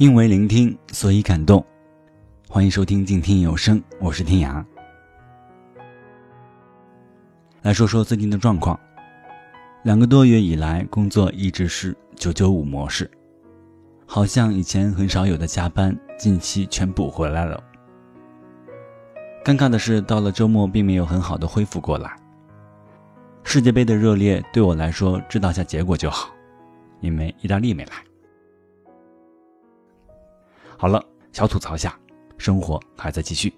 因为聆听，所以感动。欢迎收听静听有声，我是天涯。来说说最近的状况。两个多月以来，工作一直是九九五模式，好像以前很少有的加班，近期全补回来了。尴尬的是，到了周末并没有很好的恢复过来。世界杯的热烈对我来说，知道下结果就好，因为意大利没来。好了，小吐槽下，生活还在继续。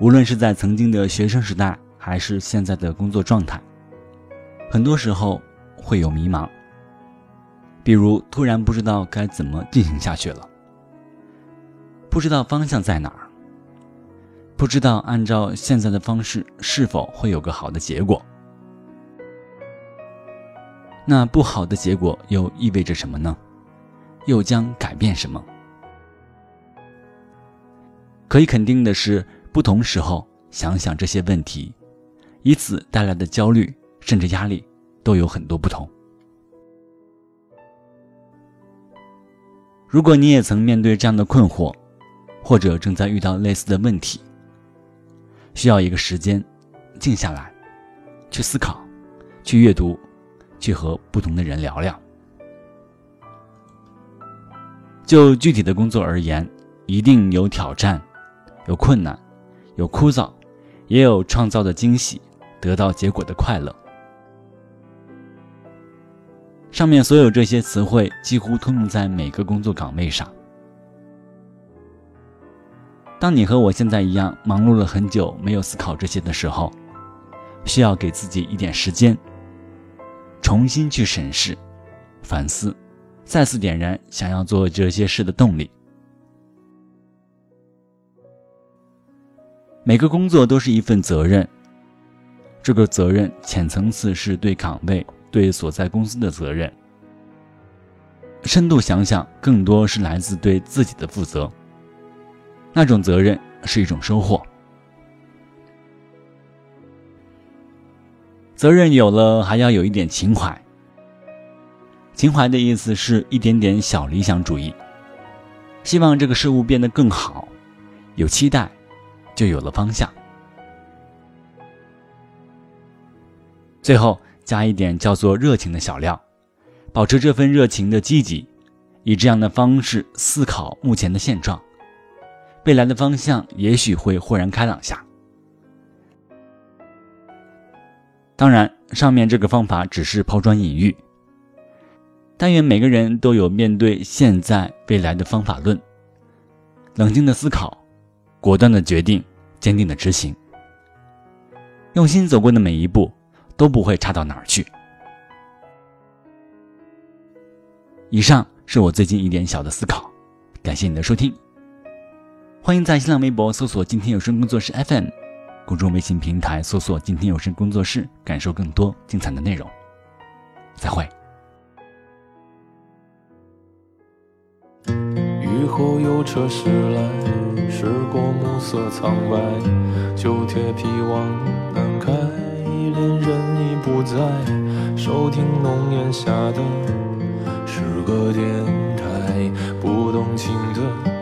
无论是在曾经的学生时代，还是现在的工作状态，很多时候会有迷茫。比如突然不知道该怎么进行下去了，不知道方向在哪儿，不知道按照现在的方式是否会有个好的结果。那不好的结果又意味着什么呢？又将改变什么？可以肯定的是。不同时候想想这些问题，以此带来的焦虑甚至压力都有很多不同。如果你也曾面对这样的困惑，或者正在遇到类似的问题，需要一个时间，静下来，去思考，去阅读，去和不同的人聊聊。就具体的工作而言，一定有挑战，有困难。有枯燥，也有创造的惊喜，得到结果的快乐。上面所有这些词汇几乎通用在每个工作岗位上。当你和我现在一样忙碌了很久，没有思考这些的时候，需要给自己一点时间，重新去审视、反思，再次点燃想要做这些事的动力。每个工作都是一份责任，这个责任浅层次是对岗位、对所在公司的责任；深度想想，更多是来自对自己的负责。那种责任是一种收获。责任有了，还要有一点情怀。情怀的意思是一点点小理想主义，希望这个事物变得更好，有期待。就有了方向。最后加一点叫做热情的小料，保持这份热情的积极，以这样的方式思考目前的现状，未来的方向也许会豁然开朗下。当然，上面这个方法只是抛砖引玉。但愿每个人都有面对现在未来的方法论，冷静的思考。果断的决定，坚定的执行，用心走过的每一步都不会差到哪儿去。以上是我最近一点小的思考，感谢你的收听。欢迎在新浪微博搜索“今天有声工作室 FM”，公众微信平台搜索“今天有声工作室”，感受更多精彩的内容。再会。雨后有车驶来。驶过暮色苍白，旧铁皮往南开，恋人已不在。收听浓烟下的诗歌电台，不动情的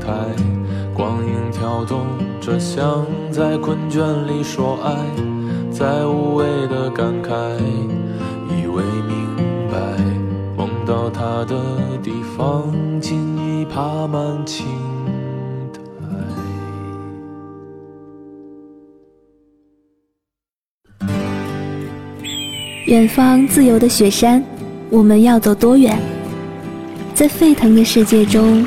台，光影跳动着，像在困倦里说爱，在无谓的感慨，以为明白，梦到他的地方，竟已爬满青苔。远方自由的雪山，我们要走多远？在沸腾的世界中。